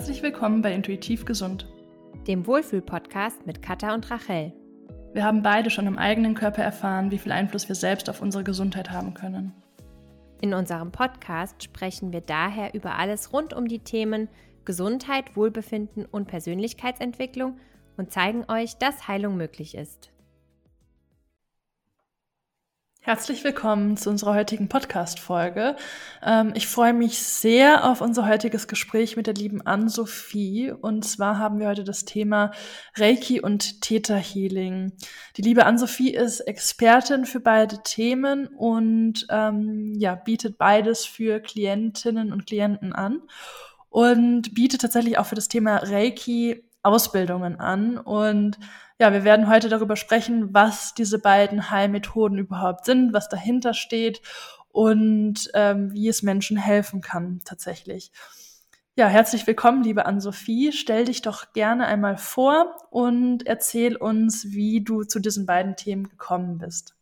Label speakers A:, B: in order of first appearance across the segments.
A: Herzlich willkommen bei Intuitiv Gesund,
B: dem Wohlfühl-Podcast mit Katha und Rachel.
A: Wir haben beide schon im eigenen Körper erfahren, wie viel Einfluss wir selbst auf unsere Gesundheit haben können.
B: In unserem Podcast sprechen wir daher über alles rund um die Themen Gesundheit, Wohlbefinden und Persönlichkeitsentwicklung und zeigen euch, dass Heilung möglich ist.
A: Herzlich willkommen zu unserer heutigen Podcast-Folge. Ähm, ich freue mich sehr auf unser heutiges Gespräch mit der lieben Ann-Sophie. Und zwar haben wir heute das Thema Reiki und Theta Healing. Die liebe Ann-Sophie ist Expertin für beide Themen und ähm, ja, bietet beides für Klientinnen und Klienten an und bietet tatsächlich auch für das Thema Reiki Ausbildungen an. Und ja, wir werden heute darüber sprechen, was diese beiden Heilmethoden überhaupt sind, was dahinter steht und ähm, wie es Menschen helfen kann tatsächlich. Ja, herzlich willkommen, liebe Ann-Sophie. Stell dich doch gerne einmal vor und erzähl uns, wie du zu diesen beiden Themen gekommen bist.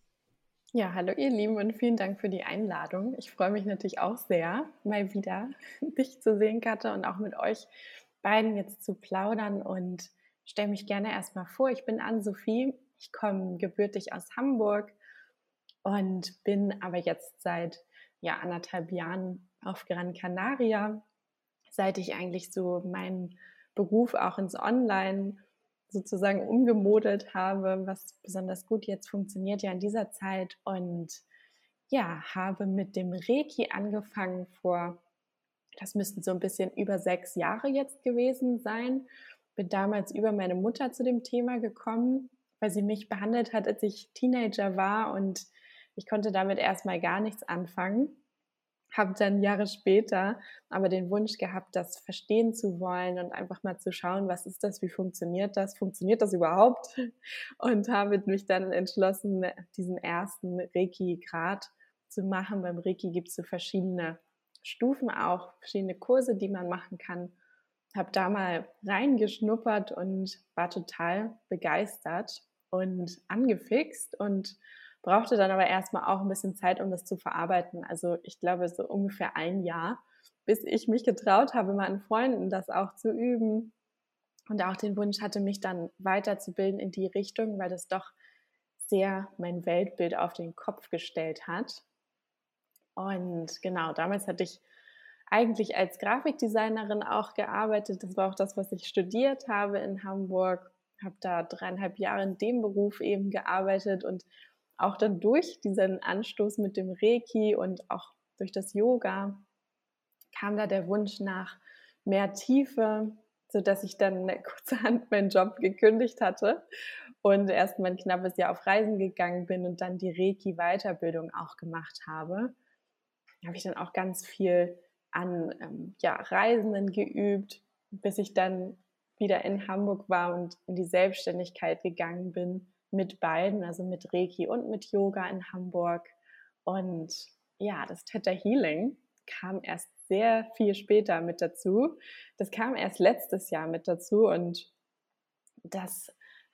C: Ja, hallo ihr Lieben und vielen Dank für die Einladung. Ich freue mich natürlich auch sehr, mal wieder dich zu sehen, Katja, und auch mit euch beiden jetzt zu plaudern und stelle mich gerne erstmal vor. Ich bin Ann-Sophie, ich komme gebürtig aus Hamburg und bin aber jetzt seit ja, anderthalb Jahren auf Gran Canaria, seit ich eigentlich so meinen Beruf auch ins Online sozusagen umgemodelt habe, was besonders gut jetzt funktioniert ja in dieser Zeit und ja, habe mit dem Reiki angefangen vor das müssten so ein bisschen über sechs Jahre jetzt gewesen sein. Bin damals über meine Mutter zu dem Thema gekommen, weil sie mich behandelt hat, als ich Teenager war und ich konnte damit erstmal gar nichts anfangen. Habe dann Jahre später aber den Wunsch gehabt, das verstehen zu wollen und einfach mal zu schauen, was ist das, wie funktioniert das, funktioniert das überhaupt? Und habe mich dann entschlossen, diesen ersten Reiki-Grad zu machen. Beim Reiki gibt es so verschiedene Stufen auch, verschiedene Kurse, die man machen kann. Habe da mal reingeschnuppert und war total begeistert und angefixt und brauchte dann aber erstmal auch ein bisschen Zeit, um das zu verarbeiten. Also ich glaube so ungefähr ein Jahr, bis ich mich getraut habe, meinen Freunden das auch zu üben und auch den Wunsch hatte, mich dann weiterzubilden in die Richtung, weil das doch sehr mein Weltbild auf den Kopf gestellt hat. Und genau, damals hatte ich eigentlich als Grafikdesignerin auch gearbeitet. Das war auch das, was ich studiert habe in Hamburg. Habe da dreieinhalb Jahre in dem Beruf eben gearbeitet und auch dann durch diesen Anstoß mit dem Reiki und auch durch das Yoga kam da der Wunsch nach mehr Tiefe, so dass ich dann kurzerhand meinen Job gekündigt hatte und erst mal ein knappes Jahr auf Reisen gegangen bin und dann die Reiki Weiterbildung auch gemacht habe habe ich dann auch ganz viel an ähm, ja, Reisenden geübt, bis ich dann wieder in Hamburg war und in die Selbstständigkeit gegangen bin mit beiden, also mit Reiki und mit Yoga in Hamburg. Und ja, das Theta Healing kam erst sehr viel später mit dazu. Das kam erst letztes Jahr mit dazu und das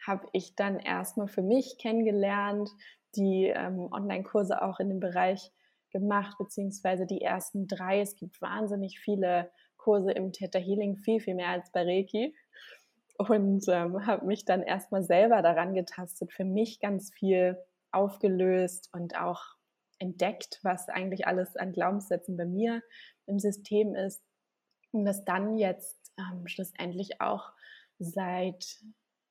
C: habe ich dann erstmal für mich kennengelernt, die ähm, Online-Kurse auch in dem Bereich gemacht, beziehungsweise die ersten drei. Es gibt wahnsinnig viele Kurse im Theta Healing, viel, viel mehr als bei Reiki. Und ähm, habe mich dann erstmal selber daran getastet, für mich ganz viel aufgelöst und auch entdeckt, was eigentlich alles an Glaubenssätzen bei mir im System ist. Und das dann jetzt ähm, schlussendlich auch seit,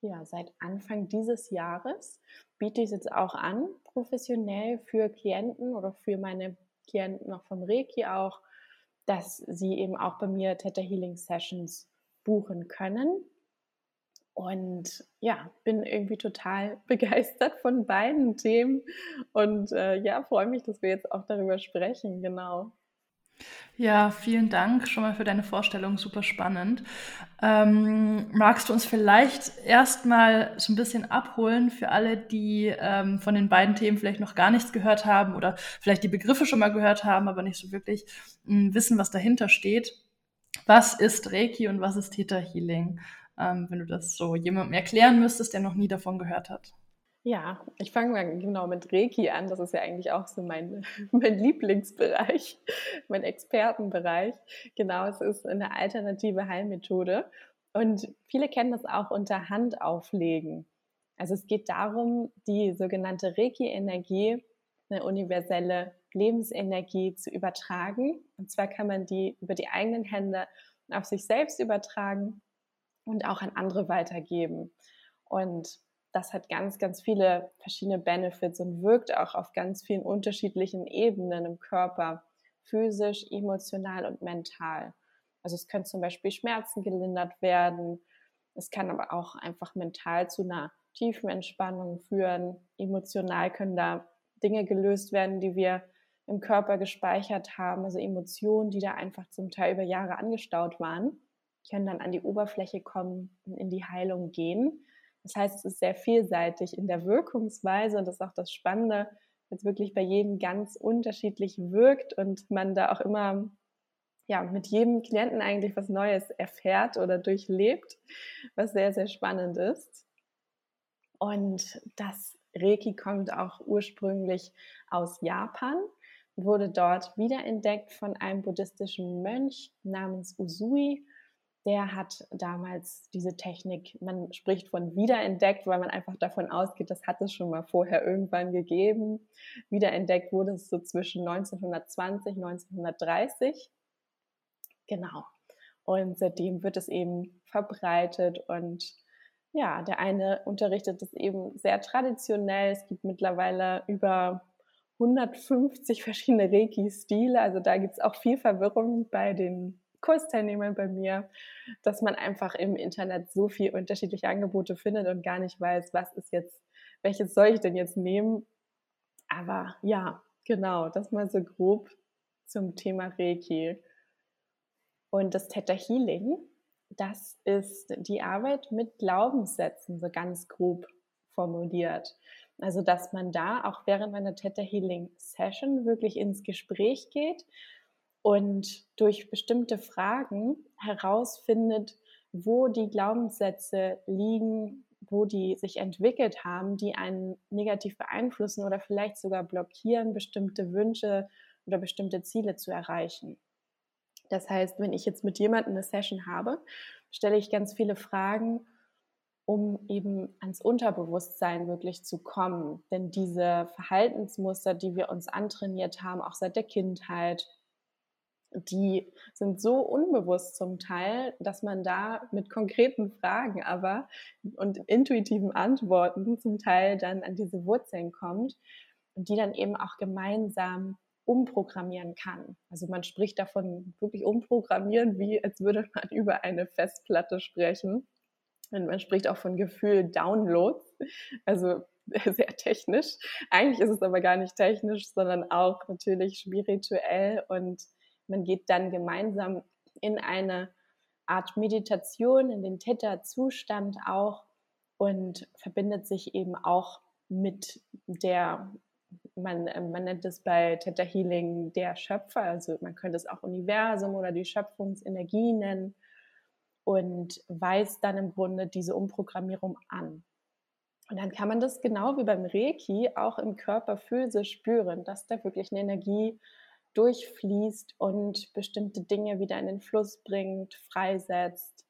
C: ja, seit Anfang dieses Jahres biete ich es jetzt auch an, professionell für Klienten oder für meine Klienten noch vom Reiki auch, dass sie eben auch bei mir Theta Healing Sessions buchen können. Und ja, bin irgendwie total begeistert von beiden Themen und äh, ja, freue mich, dass wir jetzt auch darüber sprechen, genau.
A: Ja, vielen Dank schon mal für deine Vorstellung, super spannend. Ähm, magst du uns vielleicht erstmal so ein bisschen abholen für alle, die ähm, von den beiden Themen vielleicht noch gar nichts gehört haben oder vielleicht die Begriffe schon mal gehört haben, aber nicht so wirklich mh, hm, wissen, was dahinter steht? Was ist Reiki und was ist Theta Healing? Ähm, wenn du das so jemandem erklären müsstest, der noch nie davon gehört hat.
C: Ja, ich fange mal genau mit Reiki an. Das ist ja eigentlich auch so mein, mein Lieblingsbereich, mein Expertenbereich. Genau, es ist eine alternative Heilmethode. Und viele kennen das auch unter Handauflegen. Also es geht darum, die sogenannte Reiki-Energie, eine universelle Lebensenergie zu übertragen. Und zwar kann man die über die eigenen Hände auf sich selbst übertragen und auch an andere weitergeben. Und das hat ganz, ganz viele verschiedene Benefits und wirkt auch auf ganz vielen unterschiedlichen Ebenen im Körper, physisch, emotional und mental. Also es können zum Beispiel Schmerzen gelindert werden. Es kann aber auch einfach mental zu einer tiefen Entspannung führen. Emotional können da Dinge gelöst werden, die wir im Körper gespeichert haben, also Emotionen, die da einfach zum Teil über Jahre angestaut waren, können dann an die Oberfläche kommen und in die Heilung gehen. Das heißt, es ist sehr vielseitig in der Wirkungsweise und das ist auch das Spannende, dass es wirklich bei jedem ganz unterschiedlich wirkt und man da auch immer ja, mit jedem Klienten eigentlich was Neues erfährt oder durchlebt, was sehr, sehr spannend ist. Und das Reiki kommt auch ursprünglich aus Japan, wurde dort wiederentdeckt von einem buddhistischen Mönch namens Usui der hat damals diese Technik, man spricht von wiederentdeckt, weil man einfach davon ausgeht, das hat es schon mal vorher irgendwann gegeben. Wiederentdeckt wurde es so zwischen 1920, 1930. Genau. Und seitdem wird es eben verbreitet und ja, der eine unterrichtet es eben sehr traditionell. Es gibt mittlerweile über 150 verschiedene Reiki-Stile. Also da gibt es auch viel Verwirrung bei den Kursteilnehmern bei mir, dass man einfach im Internet so viel unterschiedliche Angebote findet und gar nicht weiß, was ist jetzt, welches soll ich denn jetzt nehmen. Aber ja, genau, das mal so grob zum Thema Reiki. Und das Theta Healing, das ist die Arbeit mit Glaubenssätzen, so ganz grob formuliert. Also, dass man da auch während meiner Theta Healing Session wirklich ins Gespräch geht und durch bestimmte Fragen herausfindet, wo die Glaubenssätze liegen, wo die sich entwickelt haben, die einen negativ beeinflussen oder vielleicht sogar blockieren, bestimmte Wünsche oder bestimmte Ziele zu erreichen. Das heißt, wenn ich jetzt mit jemandem eine Session habe, stelle ich ganz viele Fragen, um eben ans Unterbewusstsein wirklich zu kommen. Denn diese Verhaltensmuster, die wir uns antrainiert haben, auch seit der Kindheit, die sind so unbewusst zum Teil, dass man da mit konkreten Fragen aber und intuitiven Antworten zum Teil dann an diese Wurzeln kommt und die dann eben auch gemeinsam umprogrammieren kann. Also man spricht davon wirklich umprogrammieren, wie als würde man über eine Festplatte sprechen. Und man spricht auch von Gefühl Downloads, also sehr technisch. Eigentlich ist es aber gar nicht technisch, sondern auch natürlich spirituell und man geht dann gemeinsam in eine Art Meditation, in den Theta-Zustand auch und verbindet sich eben auch mit der, man, man nennt es bei Theta Healing der Schöpfer, also man könnte es auch Universum oder die Schöpfungsenergie nennen und weist dann im Grunde diese Umprogrammierung an. Und dann kann man das genau wie beim Reiki auch im Körper physisch spüren, dass da wirklich eine Energie durchfließt und bestimmte Dinge wieder in den Fluss bringt, freisetzt.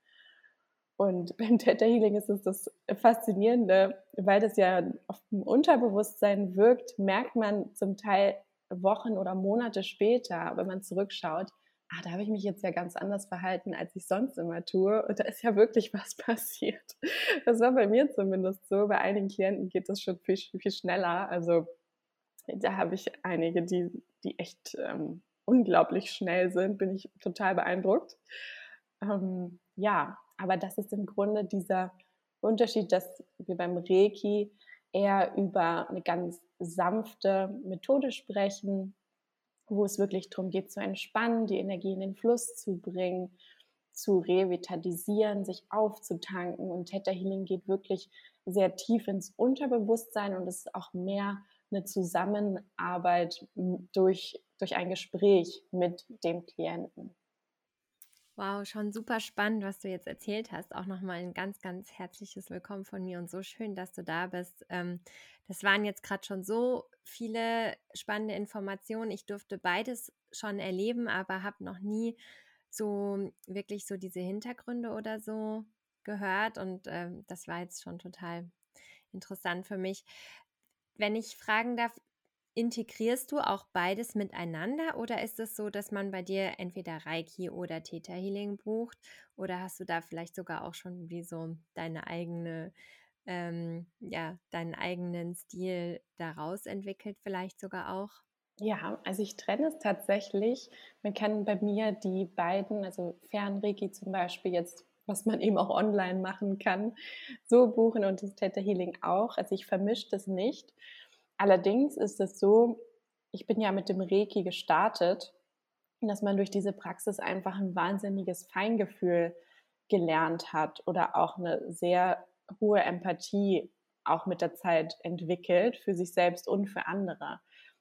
C: Und beim Theta Healing ist es das Faszinierende, weil das ja auf dem Unterbewusstsein wirkt, merkt man zum Teil Wochen oder Monate später, wenn man zurückschaut, ah, da habe ich mich jetzt ja ganz anders verhalten, als ich sonst immer tue. Und da ist ja wirklich was passiert. Das war bei mir zumindest so. Bei einigen Klienten geht das schon viel, viel schneller. Also da habe ich einige, die, die echt ähm, unglaublich schnell sind, bin ich total beeindruckt. Ähm, ja, aber das ist im Grunde dieser Unterschied, dass wir beim Reiki eher über eine ganz sanfte Methode sprechen, wo es wirklich darum geht zu entspannen, die Energie in den Fluss zu bringen, zu revitalisieren, sich aufzutanken. Und Theta Healing geht wirklich sehr tief ins Unterbewusstsein und es ist auch mehr eine Zusammenarbeit durch, durch ein Gespräch mit dem Klienten.
B: Wow, schon super spannend, was du jetzt erzählt hast. Auch nochmal ein ganz, ganz herzliches Willkommen von mir und so schön, dass du da bist. Ähm, das waren jetzt gerade schon so viele spannende Informationen. Ich durfte beides schon erleben, aber habe noch nie so wirklich so diese Hintergründe oder so gehört und ähm, das war jetzt schon total interessant für mich. Wenn ich fragen darf, Integrierst du auch beides miteinander oder ist es so, dass man bei dir entweder Reiki oder Theta Healing bucht oder hast du da vielleicht sogar auch schon wie so deine eigene, ähm, ja, deinen eigenen Stil daraus entwickelt, vielleicht sogar auch?
C: Ja, also ich trenne es tatsächlich. Man kann bei mir die beiden, also Fernreiki zum Beispiel jetzt, was man eben auch online machen kann, so buchen und das Theta Healing auch. Also ich vermische das nicht. Allerdings ist es so, ich bin ja mit dem Reiki gestartet, dass man durch diese Praxis einfach ein wahnsinniges Feingefühl gelernt hat oder auch eine sehr hohe Empathie auch mit der Zeit entwickelt für sich selbst und für andere.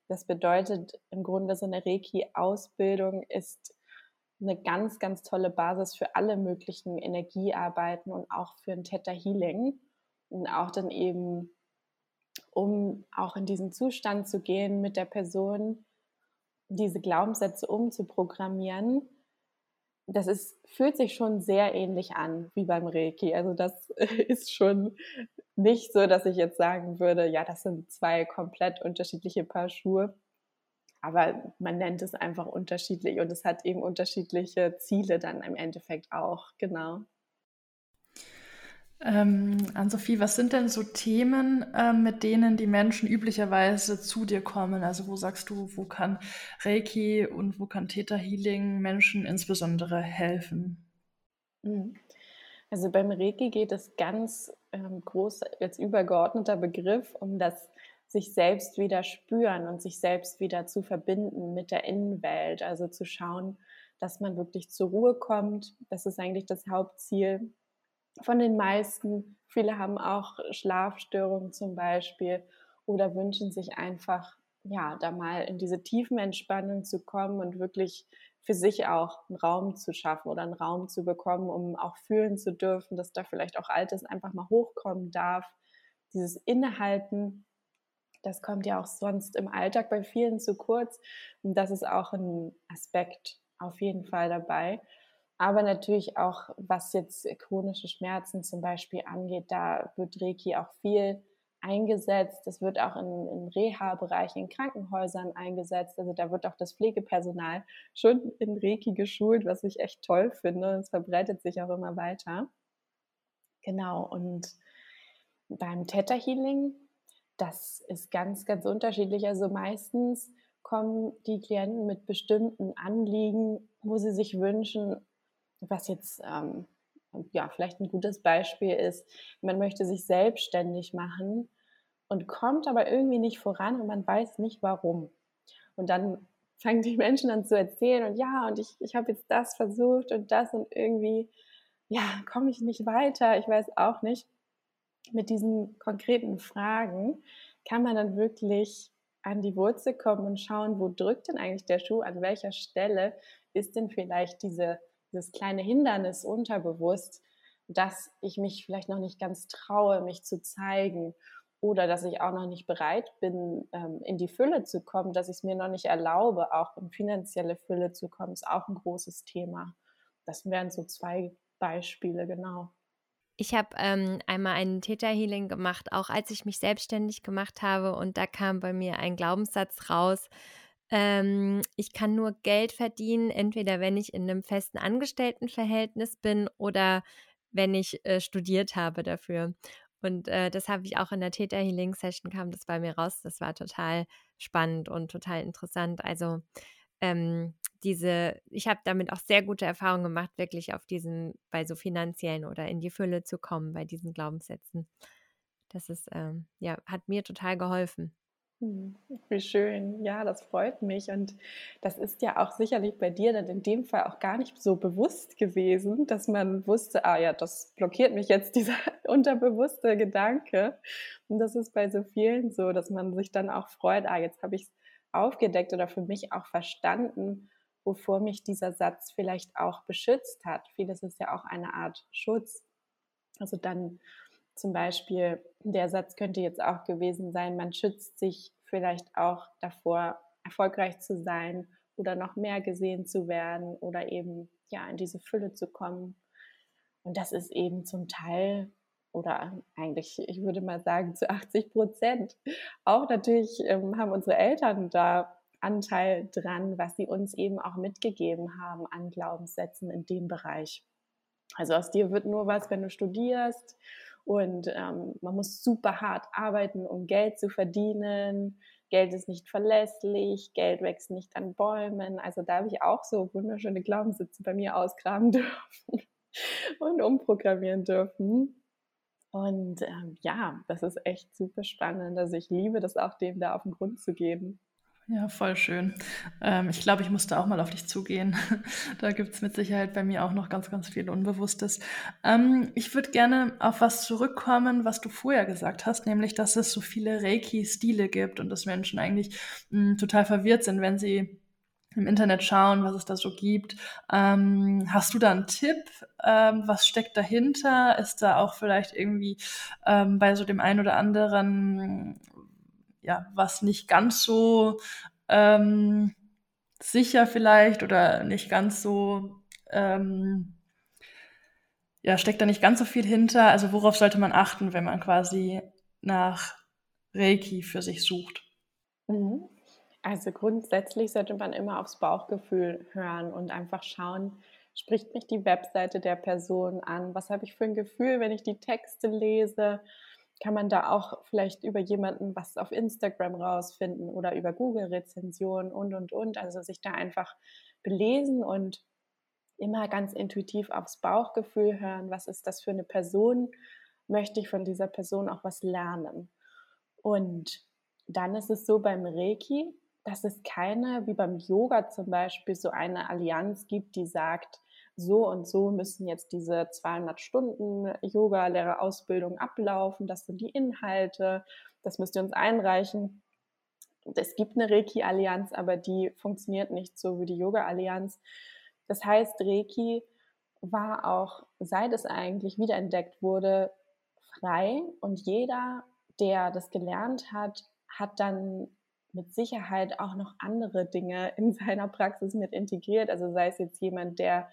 C: Das bedeutet im Grunde, so eine Reiki-Ausbildung ist eine ganz, ganz tolle Basis für alle möglichen Energiearbeiten und auch für ein Theta Healing und auch dann eben um auch in diesen Zustand zu gehen mit der Person, diese Glaubenssätze umzuprogrammieren. Das ist, fühlt sich schon sehr ähnlich an wie beim Reiki. Also das ist schon nicht so, dass ich jetzt sagen würde, ja, das sind zwei komplett unterschiedliche Paar Schuhe. Aber man nennt es einfach unterschiedlich und es hat eben unterschiedliche Ziele dann im Endeffekt auch, genau.
A: Ähm, Ann-Sophie, was sind denn so Themen, ähm, mit denen die Menschen üblicherweise zu dir kommen? Also wo sagst du, wo kann Reiki und wo kann Theta Healing Menschen insbesondere helfen?
C: Mhm. Also beim Reiki geht es ganz ähm, groß als übergeordneter Begriff um das sich selbst wieder spüren und sich selbst wieder zu verbinden mit der Innenwelt. Also zu schauen, dass man wirklich zur Ruhe kommt. Das ist eigentlich das Hauptziel von den meisten. Viele haben auch Schlafstörungen zum Beispiel oder wünschen sich einfach, ja, da mal in diese tiefen Entspannung zu kommen und wirklich für sich auch einen Raum zu schaffen oder einen Raum zu bekommen, um auch fühlen zu dürfen, dass da vielleicht auch Altes einfach mal hochkommen darf. Dieses Innehalten, das kommt ja auch sonst im Alltag bei vielen zu kurz. Und das ist auch ein Aspekt auf jeden Fall dabei. Aber natürlich auch, was jetzt chronische Schmerzen zum Beispiel angeht, da wird Reiki auch viel eingesetzt. Das wird auch in, in Reha-Bereichen, in Krankenhäusern eingesetzt. Also da wird auch das Pflegepersonal schon in Reiki geschult, was ich echt toll finde. Es verbreitet sich auch immer weiter. Genau. Und beim Theta Healing, das ist ganz, ganz unterschiedlich. Also meistens kommen die Klienten mit bestimmten Anliegen, wo sie sich wünschen, was jetzt ähm, ja vielleicht ein gutes Beispiel ist, man möchte sich selbstständig machen und kommt aber irgendwie nicht voran und man weiß nicht warum. Und dann fangen die Menschen an zu erzählen und ja, und ich, ich habe jetzt das versucht und das und irgendwie, ja, komme ich nicht weiter, ich weiß auch nicht. Mit diesen konkreten Fragen kann man dann wirklich an die Wurzel kommen und schauen, wo drückt denn eigentlich der Schuh, an welcher Stelle ist denn vielleicht diese dieses kleine Hindernis unterbewusst, dass ich mich vielleicht noch nicht ganz traue, mich zu zeigen oder dass ich auch noch nicht bereit bin, ähm, in die Fülle zu kommen, dass ich es mir noch nicht erlaube, auch in finanzielle Fülle zu kommen, ist auch ein großes Thema. Das wären so zwei Beispiele, genau.
B: Ich habe ähm, einmal einen Theta Healing gemacht, auch als ich mich selbstständig gemacht habe und da kam bei mir ein Glaubenssatz raus, ähm, ich kann nur Geld verdienen, entweder wenn ich in einem festen Angestelltenverhältnis bin oder wenn ich äh, studiert habe dafür. Und äh, das habe ich auch in der Theta Healing Session kam das bei mir raus. Das war total spannend und total interessant. Also ähm, diese, ich habe damit auch sehr gute Erfahrungen gemacht, wirklich auf diesen, bei so finanziellen oder in die Fülle zu kommen, bei diesen Glaubenssätzen. Das ist, ähm, ja, hat mir total geholfen.
C: Hm, wie schön. Ja, das freut mich. Und das ist ja auch sicherlich bei dir dann in dem Fall auch gar nicht so bewusst gewesen, dass man wusste, ah ja, das blockiert mich jetzt dieser unterbewusste Gedanke. Und das ist bei so vielen so, dass man sich dann auch freut, ah, jetzt habe ich es aufgedeckt oder für mich auch verstanden, wovor mich dieser Satz vielleicht auch beschützt hat. Vieles ist ja auch eine Art Schutz. Also dann zum Beispiel, der Satz könnte jetzt auch gewesen sein, man schützt sich vielleicht auch davor, erfolgreich zu sein oder noch mehr gesehen zu werden oder eben ja in diese Fülle zu kommen. Und das ist eben zum Teil oder eigentlich, ich würde mal sagen, zu 80 Prozent. Auch natürlich ähm, haben unsere Eltern da Anteil dran, was sie uns eben auch mitgegeben haben an Glaubenssätzen in dem Bereich. Also aus dir wird nur was, wenn du studierst und ähm, man muss super hart arbeiten, um Geld zu verdienen. Geld ist nicht verlässlich, Geld wächst nicht an Bäumen. Also da habe ich auch so wunderschöne Glaubenssätze bei mir ausgraben dürfen und umprogrammieren dürfen. Und ähm, ja, das ist echt super spannend. Also ich liebe das auch, dem da auf den Grund zu gehen.
A: Ja, voll schön. Ähm, ich glaube, ich musste auch mal auf dich zugehen. da gibt es mit Sicherheit bei mir auch noch ganz, ganz viel Unbewusstes. Ähm, ich würde gerne auf was zurückkommen, was du vorher gesagt hast, nämlich, dass es so viele Reiki-Stile gibt und dass Menschen eigentlich mh, hm, total verwirrt sind, wenn sie im Internet schauen, was es da so gibt. Ähm, hast du da einen Tipp? Ähm, was steckt dahinter? Ist da auch vielleicht irgendwie ähm, bei so dem einen oder anderen ja, was nicht ganz so ähm, sicher vielleicht oder nicht ganz so, ähm, ja, steckt da nicht ganz so viel hinter. Also worauf sollte man achten, wenn man quasi nach Reiki für sich sucht?
C: Mhm. Also grundsätzlich sollte man immer aufs Bauchgefühl hören und einfach schauen, spricht mich die Webseite der Person an? Was habe ich für ein Gefühl, wenn ich die Texte lese? Kann man da auch vielleicht über jemanden was auf Instagram rausfinden oder über Google-Rezensionen und, und, und. Also sich da einfach belesen und immer ganz intuitiv aufs Bauchgefühl hören. Was ist das für eine Person? Möchte ich von dieser Person auch was lernen? Und dann ist es so beim Reiki, dass es keine, wie beim Yoga zum Beispiel, so eine Allianz gibt, die sagt, so und so müssen jetzt diese 200 Stunden Yoga-Lehrerausbildung ablaufen, das sind die Inhalte, das müsst ihr uns einreichen. Es gibt eine Reiki-Allianz, aber die funktioniert nicht so wie die Yoga-Allianz. Das heißt, Reiki war auch, seit es eigentlich wiederentdeckt wurde, frei und jeder, der das gelernt hat, hat dann mit Sicherheit auch noch andere Dinge in seiner Praxis mit integriert. Also sei es jetzt jemand, der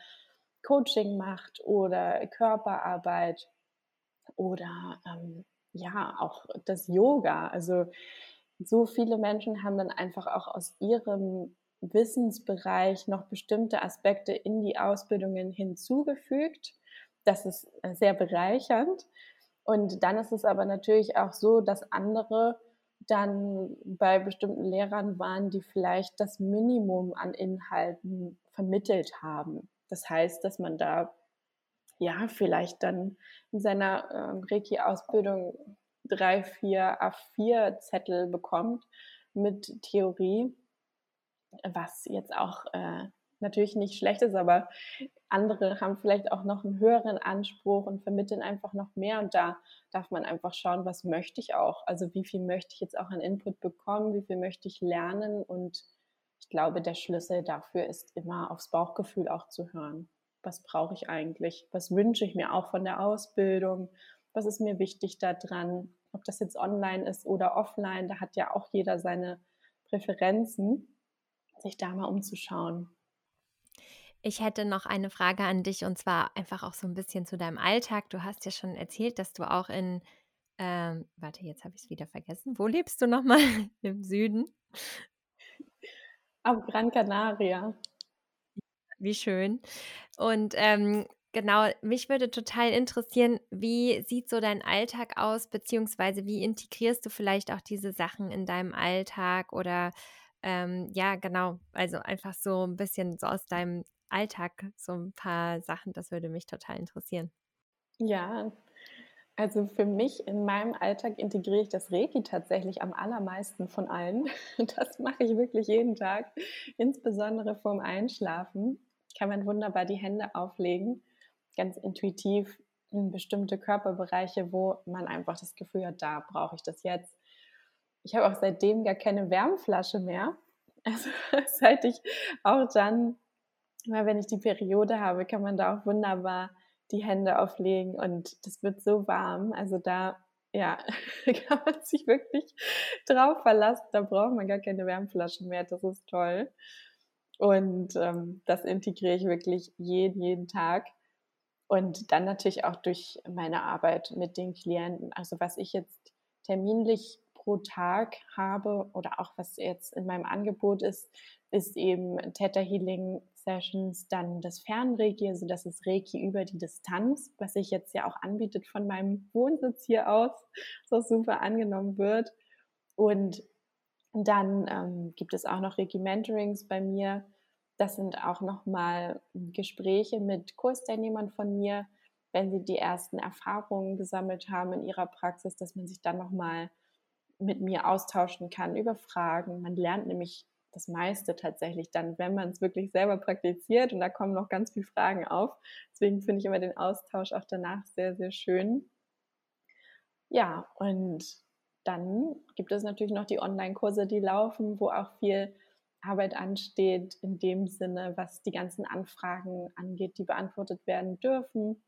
C: Coaching macht oder Körperarbeit oder ähm, ja auch das Yoga. Also so viele Menschen haben dann einfach auch aus ihrem Wissensbereich noch bestimmte Aspekte in die Ausbildungen hinzugefügt. Das ist äh, sehr bereichernd. Und dann ist es aber natürlich auch so, dass andere dann bei bestimmten Lehrern waren, die vielleicht das Minimum an Inhalten vermittelt haben. Das heißt, dass man da ja vielleicht dann in seiner ähm, Reiki-Ausbildung drei, vier A4-Zettel bekommt mit Theorie, was jetzt auch äh, natürlich nicht schlecht ist, aber andere haben vielleicht auch noch einen höheren Anspruch und vermitteln einfach noch mehr und da darf man einfach schauen, was möchte ich auch, also wie viel möchte ich jetzt auch an Input bekommen, wie viel möchte ich lernen? Und ich glaube, der Schlüssel dafür ist immer aufs Bauchgefühl auch zu hören. Was brauche ich eigentlich? Was wünsche ich mir auch von der Ausbildung? Was ist mir wichtig daran? Ob das jetzt online ist oder offline, da hat ja auch jeder seine Präferenzen, sich da mal umzuschauen.
B: Ich hätte noch eine Frage an dich und zwar einfach auch so ein bisschen zu deinem Alltag. Du hast ja schon erzählt, dass du auch in, ähm, warte, jetzt habe ich es wieder vergessen. Wo lebst du nochmal? Im Süden?
C: Auf Gran Canaria.
B: Wie schön. Und ähm, genau, mich würde total interessieren, wie sieht so dein Alltag aus, beziehungsweise wie integrierst du vielleicht auch diese Sachen in deinem Alltag oder ähm, ja, genau, also einfach so ein bisschen so aus deinem Alltag so ein paar Sachen, das würde mich total interessieren.
C: Ja, also für mich in meinem Alltag integriere ich das Reiki tatsächlich am allermeisten von allen. Das mache ich wirklich jeden Tag, insbesondere vorm Einschlafen. Kann man wunderbar die Hände auflegen, ganz intuitiv in bestimmte Körperbereiche, wo man einfach das Gefühl hat, da brauche ich das jetzt. Ich habe auch seitdem gar keine Wärmflasche mehr. Also seit ich auch dann, wenn ich die Periode habe, kann man da auch wunderbar die Hände auflegen und das wird so warm. Also da, ja, kann man sich wirklich drauf verlassen. Da braucht man gar keine Wärmflaschen mehr. Das ist toll. Und ähm, das integriere ich wirklich jeden, jeden Tag. Und dann natürlich auch durch meine Arbeit mit den Klienten. Also was ich jetzt terminlich pro Tag habe oder auch was jetzt in meinem Angebot ist, ist eben Theta Healing Sessions, dann das Fernreiki, also das ist Reiki über die Distanz, was sich jetzt ja auch anbietet von meinem Wohnsitz hier aus, so super angenommen wird. Und dann ähm, gibt es auch noch Reiki Mentorings bei mir. Das sind auch nochmal Gespräche mit Kursteilnehmern von mir, wenn sie die ersten Erfahrungen gesammelt haben in ihrer Praxis, dass man sich dann nochmal mit mir austauschen kann über Fragen. Man lernt nämlich das meiste tatsächlich dann, wenn man es wirklich selber praktiziert. Und da kommen noch ganz viele Fragen auf. Deswegen finde ich immer den Austausch auch danach sehr, sehr schön. Ja, und dann gibt es natürlich noch die Online-Kurse, die laufen, wo auch viel Arbeit ansteht, in dem Sinne, was die ganzen Anfragen angeht, die beantwortet werden dürfen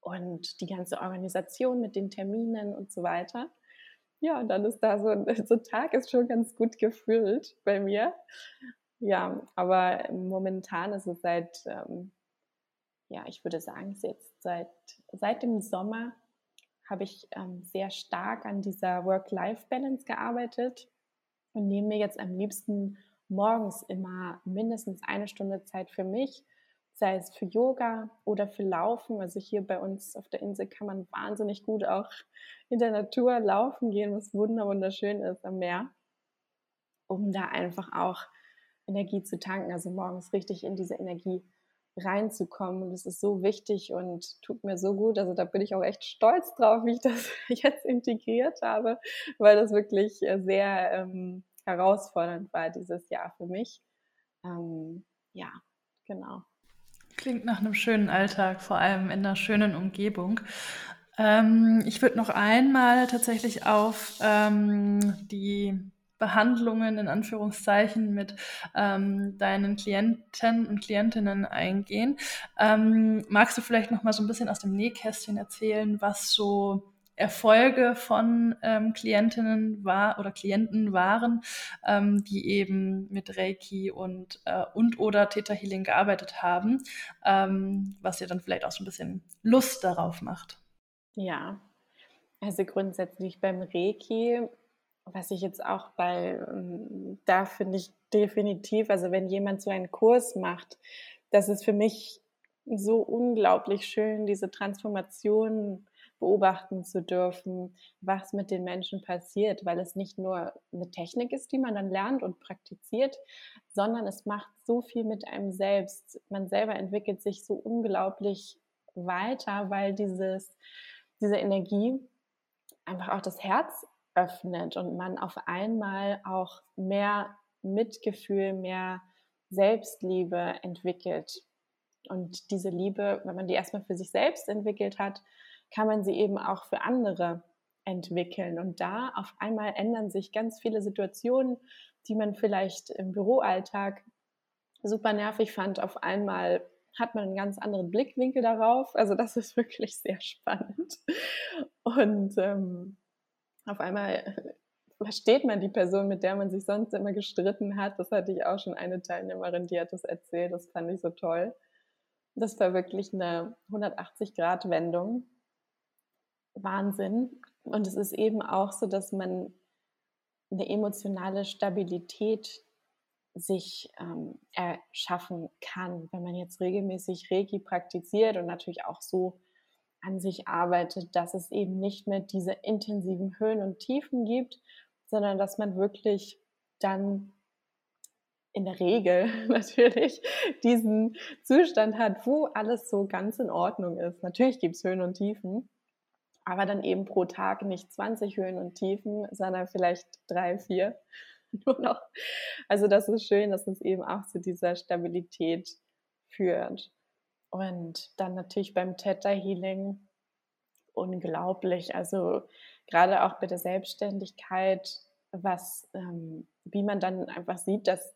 C: und die ganze Organisation mit den Terminen und so weiter. Ja, und dann ist da so so ein Tag ist schon ganz gut gefüllt bei mir. Ja, aber momentan ist es seit, ähm, ja, ich würde sagen, jetzt seit, seit dem Sommer habe ich ähm, sehr stark an dieser Work-Life-Balance gearbeitet und nehme mir jetzt am liebsten morgens immer mindestens eine Stunde Zeit für mich, sei es für Yoga oder für Laufen. Also hier bei uns auf der Insel kann man wahnsinnig gut auch in der Natur laufen gehen, was wunderschön ist am Meer, um da einfach auch Energie zu tanken, also morgens richtig in diese Energie reinzukommen. Und das ist so wichtig und tut mir so gut. Also da bin ich auch echt stolz drauf, wie ich das jetzt integriert habe, weil das wirklich sehr ähm, herausfordernd war dieses Jahr für mich. Ähm, ja, genau.
A: Klingt nach einem schönen Alltag, vor allem in einer schönen Umgebung. Ähm, ich würde noch einmal tatsächlich auf ähm, die Behandlungen in Anführungszeichen mit ähm, deinen Klienten und Klientinnen eingehen. Ähm, magst du vielleicht noch mal so ein bisschen aus dem Nähkästchen erzählen, was so Erfolge von ähm, Klientinnen war oder Klienten waren, ähm, die eben mit Reiki und äh, und oder Theta Healing gearbeitet haben, ähm, was dir dann vielleicht auch so ein bisschen Lust darauf macht.
C: Ja, also grundsätzlich beim Reiki, was ich jetzt auch bei, ähm, da finde ich definitiv, also wenn jemand so einen Kurs macht, das ist für mich so unglaublich schön, diese Transformation beobachten zu dürfen, was mit den Menschen passiert, weil es nicht nur eine Technik ist, die man dann lernt und praktiziert, sondern es macht so viel mit einem selbst. Man selber entwickelt sich so unglaublich weiter, weil dieses, diese Energie einfach auch das Herz öffnet und man auf einmal auch mehr Mitgefühl, mehr Selbstliebe entwickelt. Und diese Liebe, wenn man die erstmal für sich selbst entwickelt hat, kann man sie eben auch für andere entwickeln. Und da auf einmal ändern sich ganz viele Situationen, die man vielleicht im Büroalltag super nervig fand. Auf einmal hat man einen ganz anderen Blickwinkel darauf. Also das ist wirklich sehr spannend. Und ähm, auf einmal versteht man die Person, mit der man sich sonst immer gestritten hat. Das hatte ich auch schon eine Teilnehmerin, die hat das erzählt. Das fand ich so toll. Das war wirklich eine 180-Grad-Wendung. Wahnsinn. Und es ist eben auch so, dass man eine emotionale Stabilität sich ähm, erschaffen kann, wenn man jetzt regelmäßig Reiki praktiziert und natürlich auch so an sich arbeitet, dass es eben nicht mehr diese intensiven Höhen und Tiefen gibt, sondern dass man wirklich dann in der Regel natürlich diesen Zustand hat, wo alles so ganz in Ordnung ist. Natürlich gibt es Höhen und Tiefen, aber dann eben pro Tag nicht 20 Höhen und Tiefen, sondern vielleicht drei, vier nur noch. Also das ist schön, dass es eben auch zu dieser Stabilität führt. Und dann natürlich beim Theta Healing unglaublich. Also gerade auch bei der Selbstständigkeit was, ähm, wie man dann einfach sieht, dass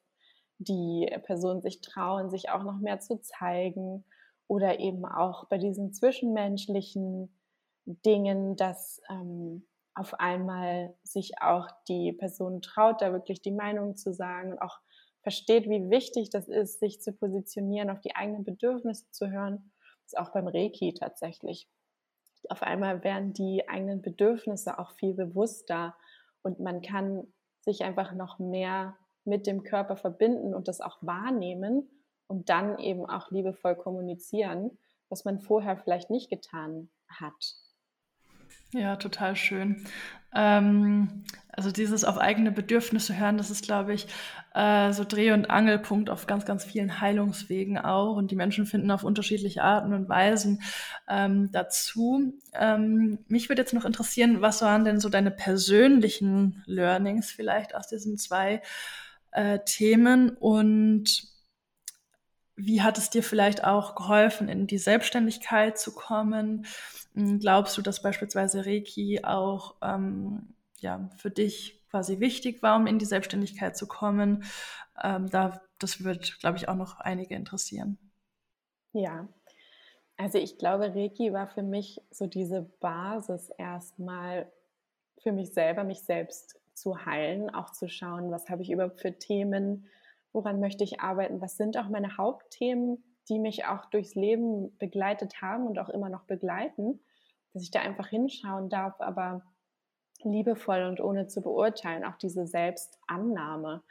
C: die Personen sich trauen, sich auch noch mehr zu zeigen oder eben auch bei diesen zwischenmenschlichen Dingen, dass ähm, auf einmal sich auch die Person traut, da wirklich die Meinung zu sagen und auch versteht, wie wichtig das ist, sich zu positionieren, auf die eigenen Bedürfnisse zu hören. Das ist auch beim Reiki tatsächlich. Auf einmal werden die eigenen Bedürfnisse auch viel bewusster und man kann sich einfach noch mehr mit dem Körper verbinden und das auch wahrnehmen und dann eben auch liebevoll kommunizieren, was man vorher vielleicht nicht getan hat.
A: Ja, total schön. Ähm, also dieses auf eigene Bedürfnisse hören, das ist, glaube ich, äh, so Dreh- und Angelpunkt auf ganz, ganz vielen Heilungswegen auch. Und die Menschen finden auf unterschiedliche Arten und Weisen ähm, dazu. Ähm, mich würde jetzt noch interessieren, was waren denn so deine persönlichen Learnings vielleicht aus diesen zwei äh, Themen und wie hat es dir vielleicht auch geholfen, in die Selbstständigkeit zu kommen? Hm, glaubst du, dass beispielsweise Reiki auch ähm, ja, für dich quasi wichtig war, um in die Selbstständigkeit zu kommen? Ähm, da, das wird, glaube ich, auch noch einige interessieren.
C: Ja, also ich glaube, Reiki war für mich so diese Basis erstmal für mich selber, mich selbst zu heilen, auch zu schauen, was habe ich überhaupt für Themen, woran möchte ich arbeiten, was sind auch meine Hauptthemen, die mich auch durchs Leben begleitet haben und auch immer noch begleiten dass ich da einfach hinschauen darf, aber liebevoll und ohne zu beurteilen, auch diese Selbstannahme.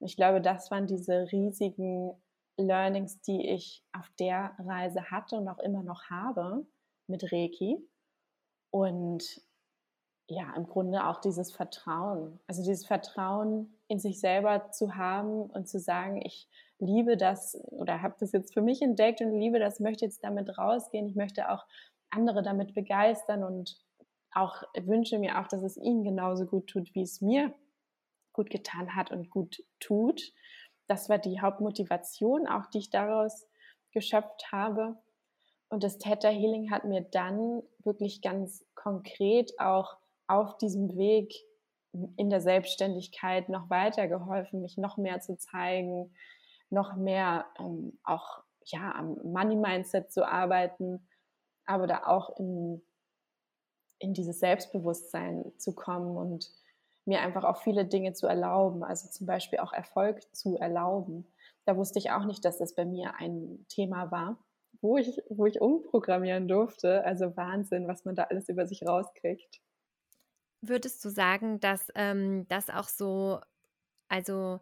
C: Ich glaube, das waren diese riesigen Learnings, die ich auf der Reise hatte und auch immer noch habe mit Reiki. Und ja, im Grunde auch dieses Vertrauen. Also dieses Vertrauen in sich selber zu haben und zu sagen, ich liebe das oder habe das jetzt für mich entdeckt und liebe das, möchte jetzt damit rausgehen. Ich möchte auch andere damit begeistern und auch wünsche mir auch, dass es ihnen genauso gut tut, wie es mir gut getan hat und gut tut. Das war die Hauptmotivation, auch die ich daraus geschöpft habe. Und das Theta Healing hat mir dann wirklich ganz konkret auch auf diesem Weg in der Selbstständigkeit noch weiter geholfen, mich noch mehr zu zeigen, noch mehr ähm, auch ja, am Money Mindset zu arbeiten, aber da auch in, in dieses Selbstbewusstsein zu kommen und mir einfach auch viele Dinge zu erlauben, also zum Beispiel auch Erfolg zu erlauben. Da wusste ich auch nicht, dass das bei mir ein Thema war, wo ich, wo ich umprogrammieren durfte. Also Wahnsinn, was man da alles über sich rauskriegt.
B: Würdest du sagen, dass ähm, das auch so, also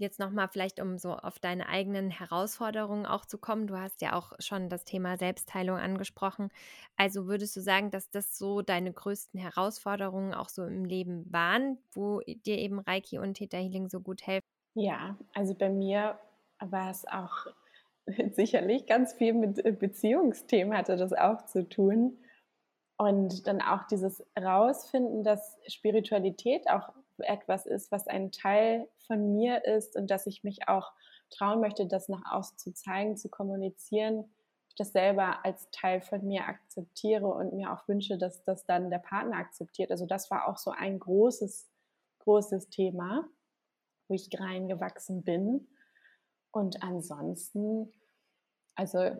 B: Jetzt nochmal vielleicht, um so auf deine eigenen Herausforderungen auch zu kommen. Du hast ja auch schon das Thema Selbstheilung angesprochen. Also würdest du sagen, dass das so deine größten Herausforderungen auch so im Leben waren, wo dir eben Reiki und Theta Healing so gut helfen?
C: Ja, also bei mir war es auch sicherlich ganz viel mit äh, Beziehungsthemen hatte das auch zu tun. Und dann auch dieses Rausfinden, dass Spiritualität auch etwas ist, was ein Teil von mir ist und dass ich mich auch trauen möchte, das nach außen zu zeigen, zu kommunizieren, das selber als Teil von mir akzeptiere und mir auch wünsche, dass das dann der Partner akzeptiert. Also das war auch so ein großes, großes Thema, wo ich reingewachsen bin. Und ansonsten, also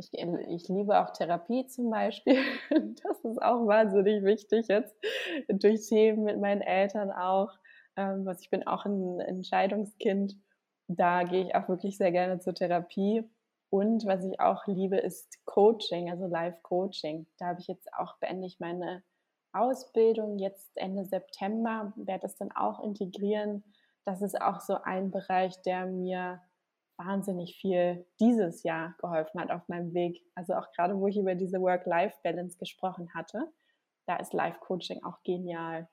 C: ich, ich liebe auch Therapie zum Beispiel. Das ist auch wahnsinnig wichtig jetzt durch Themen mit meinen Eltern auch. Ähm, was ich bin auch ein Entscheidungskind. Da gehe ich auch wirklich sehr gerne zur Therapie. Und was ich auch liebe, ist Coaching, also Live-Coaching. Da habe ich jetzt auch beende ich meine Ausbildung jetzt Ende September, werde das dann auch integrieren. Das ist auch so ein Bereich, der mir wahnsinnig viel dieses Jahr geholfen hat auf meinem Weg. Also auch gerade, wo ich über diese Work-Life-Balance gesprochen hatte, da ist Life-Coaching auch genial.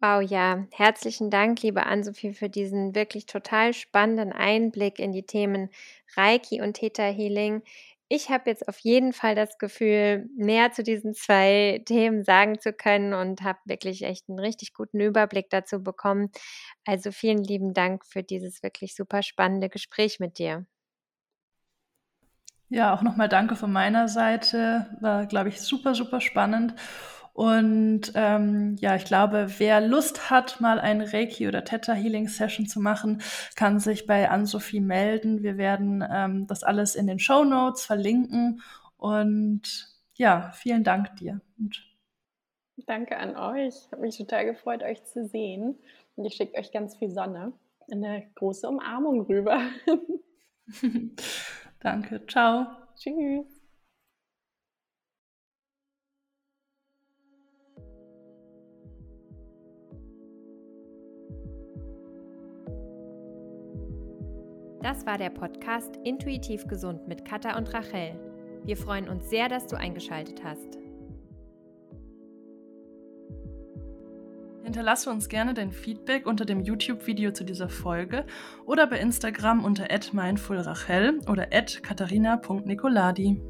B: Wow, ja. Herzlichen Dank, liebe Ann-Sophie, für diesen wirklich total spannenden Einblick in die Themen Reiki und Theta Healing. Ich habe jetzt auf jeden Fall das Gefühl, mehr zu diesen zwei Themen sagen zu können und habe wirklich echt einen richtig guten Überblick dazu bekommen. Also vielen lieben Dank für dieses wirklich super spannende Gespräch mit dir.
A: Ja, auch nochmal danke von meiner Seite. War, glaube ich, super, super spannend. Und ähm, ja, ich glaube, wer Lust hat, mal ein Reiki oder Theta Healing Session zu machen, kann sich bei Ann-Sophie melden. Wir werden ähm, das alles in den Show Notes verlinken. Und ja, vielen Dank dir. Und
C: Danke an euch. Ich habe mich total gefreut, euch zu sehen. Und ich schicke euch ganz viel Sonne. Eine große Umarmung rüber.
A: Danke. Ciao.
C: Tschüss.
B: Das war der Podcast Intuitiv Gesund mit Katha und Rachel. Wir freuen uns sehr, dass du eingeschaltet hast.
A: Hinterlasse uns gerne dein Feedback unter dem YouTube-Video zu dieser Folge oder bei Instagram unter @mindfulrachel oder @katharina.nicoladi.